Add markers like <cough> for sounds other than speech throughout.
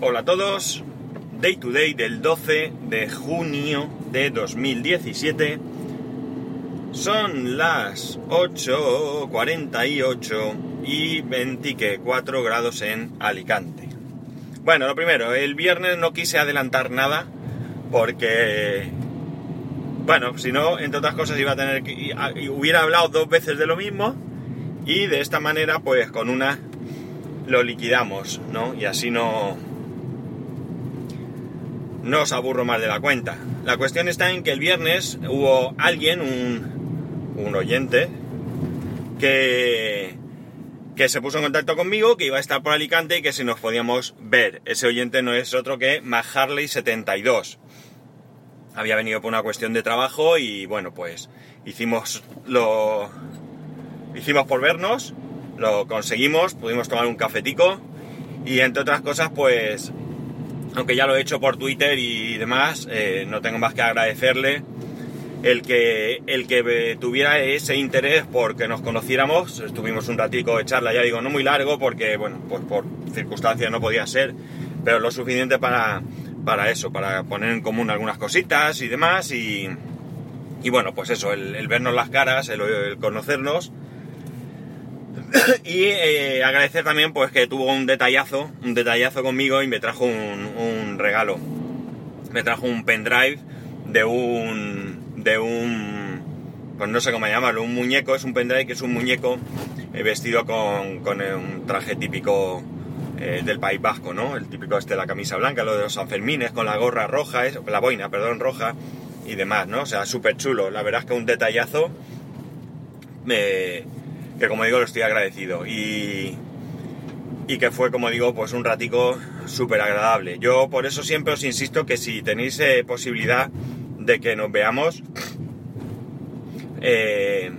Hola a todos, Day to Day del 12 de junio de 2017. Son las 8.48 y 24 grados en Alicante. Bueno, lo primero, el viernes no quise adelantar nada porque, bueno, si no, entre otras cosas iba a tener que, hubiera hablado dos veces de lo mismo y de esta manera, pues con una lo liquidamos, ¿no? Y así no, no os aburro más de la cuenta. La cuestión está en que el viernes hubo alguien, un, oyente, que, que se puso en contacto conmigo, que iba a estar por Alicante y que si nos podíamos ver. Ese oyente no es otro que Maharley72. Había venido por una cuestión de trabajo y bueno, pues hicimos lo... Hicimos por vernos, lo conseguimos, pudimos tomar un cafetico y entre otras cosas pues aunque ya lo he hecho por Twitter y demás, eh, no tengo más que agradecerle el que, el que tuviera ese interés porque nos conociéramos. Estuvimos un ratico de charla, ya digo, no muy largo porque, bueno, pues por circunstancias no podía ser, pero lo suficiente para, para eso, para poner en común algunas cositas y demás. Y, y bueno, pues eso, el, vernos las caras, el conocernos <coughs> y eh, agradecer también pues que tuvo un detallazo, un detallazo conmigo y me trajo un, regalo. Me trajo un pendrive de un. de un. pues no sé cómo llamarlo, un muñeco, es un pendrive que es un muñeco eh, vestido con, con, un traje típico eh, del País Vasco, ¿no? El típico este de la camisa blanca, lo de los Sanfermines, con la gorra roja, la boina, perdón, roja y demás, ¿no? O sea, súper chulo. La verdad es que un detallazo. Me que como digo lo estoy agradecido. Y, y que fue como digo pues un ratico súper agradable. Yo por eso siempre os insisto que si tenéis eh, posibilidad de que nos veamos, eh,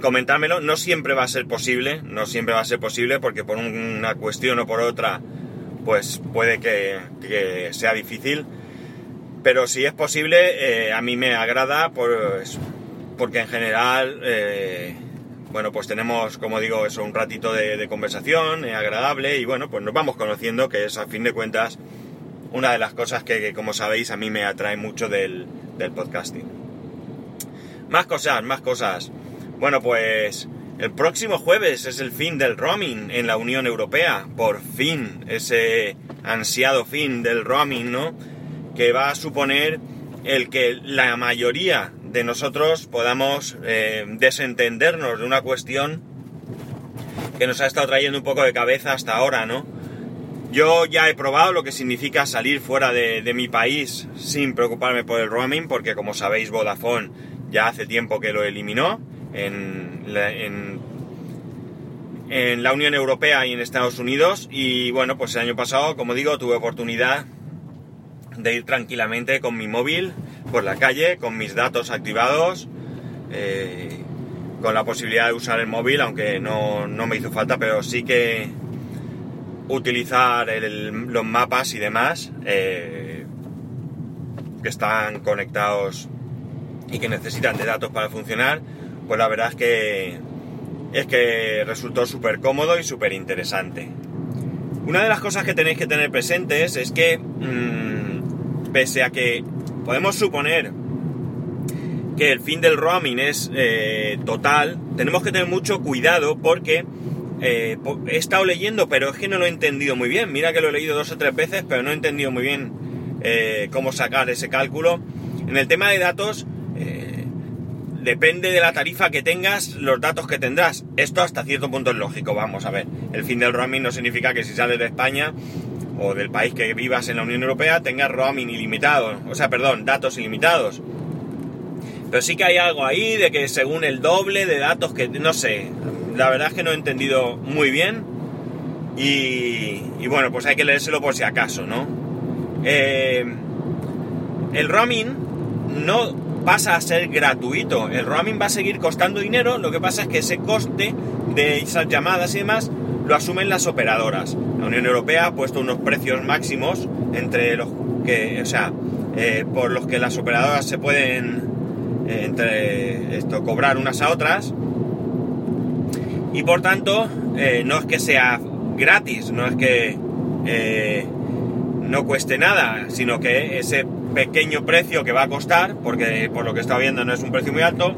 comentármelo, no siempre va a ser posible, no siempre va a ser posible porque por una cuestión o por otra pues puede que, sea difícil, pero si es posible eh, a mí me agrada pues, porque en general eh, bueno, pues tenemos, como digo, eso, un ratito de, conversación eh, agradable y bueno, pues nos vamos conociendo, que es a fin de cuentas una de las cosas que, como sabéis, a mí me atrae mucho del, podcasting. Más cosas, más cosas. Bueno, pues el próximo jueves es el fin del roaming en la Unión Europea. Por fin, ese ansiado fin del roaming, ¿no? Que va a suponer el que la mayoría de nosotros podamos eh, desentendernos de una cuestión que nos ha estado trayendo un poco de cabeza hasta ahora, ¿no? Yo ya he probado lo que significa salir fuera de, mi país sin preocuparme por el roaming, porque como sabéis Vodafone ya hace tiempo que lo eliminó en en, en la Unión Europea y en Estados Unidos. Y bueno, pues el año pasado, como digo, tuve oportunidad de ir tranquilamente con mi móvil por la calle, con mis datos activados, eh, con la posibilidad de usar el móvil, aunque no, me hizo falta, pero sí que utilizar los mapas y demás eh, que están conectados y que necesitan de datos para funcionar, pues la verdad es que es que resultó súper cómodo y súper interesante. Una de las cosas que tenéis que tener presentes es que mm, pese a que podemos suponer que el fin del roaming es eh, total, tenemos que tener mucho cuidado porque eh, he estado leyendo, pero es que no lo he entendido muy bien. Mira que lo he leído dos o tres veces, pero no he entendido muy bien eh, cómo sacar ese cálculo. En el tema de datos, depende de la tarifa que tengas, los datos que tendrás. Esto hasta cierto punto es lógico, vamos a ver. El fin del roaming no significa que si sales de España o del país que vivas en la Unión Europea tengas roaming ilimitado, o sea, perdón, datos ilimitados. Pero sí que hay algo ahí de que según el doble de datos que, no sé, la verdad es que no he entendido muy bien y, bueno, pues hay que leérselo por si acaso, ¿no? Eh, el roaming no pasa a ser gratuito, el roaming va a seguir costando dinero, lo que pasa es que ese coste de esas llamadas y demás lo asumen las operadoras. La Unión Europea ha puesto unos precios máximos entre los que, o sea, eh, por los que las operadoras se pueden eh, entre esto cobrar unas a otras y por tanto eh, no es que sea gratis, no es que no cueste nada, sino que ese pequeño precio que va a costar, porque por lo que está viendo no es un precio muy alto,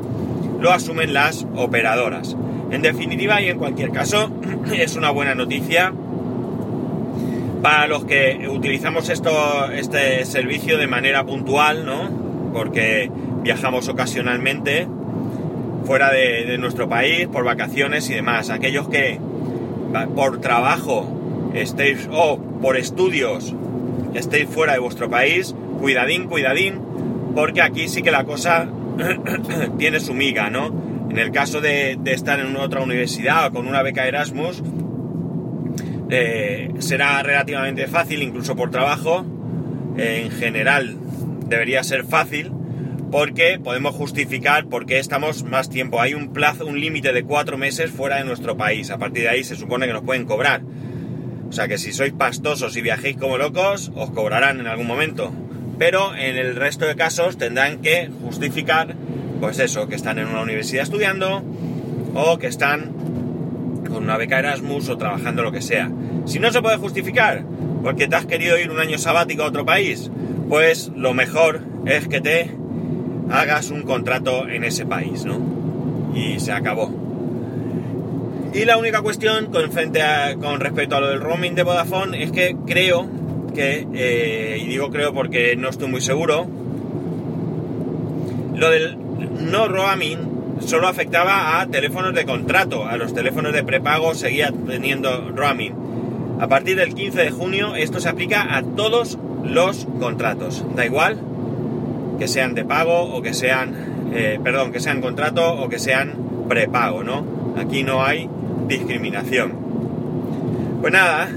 lo asumen las operadoras. En definitiva y en cualquier caso, <clears throat> es una buena noticia para los que utilizamos esto, este servicio de manera puntual, ¿no? Porque viajamos ocasionalmente fuera de, nuestro país, por vacaciones y demás. Aquellos que por trabajo estéis o por estudios estéis fuera de vuestro país, cuidadín, cuidadín, porque aquí sí que la cosa <clears throat> tiene su miga, ¿no? En el caso de, estar en otra universidad o con una beca Erasmus, eh, será relativamente fácil, incluso por trabajo. en general debería ser fácil porque podemos justificar por qué estamos más tiempo. Hay un plazo, un límite de cuatro meses fuera de nuestro país. A partir de ahí se supone que nos pueden cobrar. O sea que si sois pastosos y viajéis como locos, os cobrarán en algún momento. Pero en el resto de casos tendrán que justificar pues eso, que están en una universidad estudiando o que están con una beca Erasmus o trabajando lo que sea. Si no se puede justificar porque te has querido ir un año sabático a otro país, pues lo mejor es que te hagas un contrato en ese país, ¿no? Y se acabó. Y la única cuestión con, frente con respecto a lo del roaming de Vodafone es que creo que, eh, y digo creo porque no estoy muy seguro, lo del no roaming solo afectaba a teléfonos de contrato, a los teléfonos de prepago seguía teniendo roaming. A partir del 15 de junio esto se aplica a todos los contratos, da igual que sean de pago o que sean, eh, perdón, que sean contrato o que sean prepago, ¿no? Aquí no hay discriminación. Pues nada,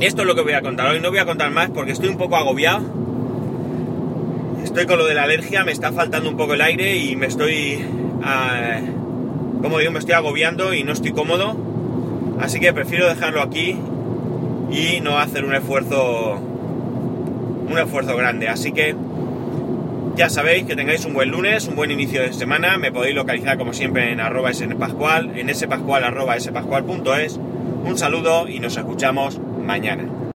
esto es lo que voy a contar hoy, no voy a contar más porque estoy un poco agobiado estoy con lo de la alergia, me está faltando un poco el aire y me estoy, ah, digo, me estoy agobiando y no estoy cómodo. Así que prefiero dejarlo aquí y no hacer un esfuerzo, un esfuerzo grande. Así que ya sabéis que tengáis un buen lunes, un buen inicio de semana. Me podéis localizar como siempre en arroba spascual, en spascual arroba spascual.es. Un saludo y nos escuchamos mañana.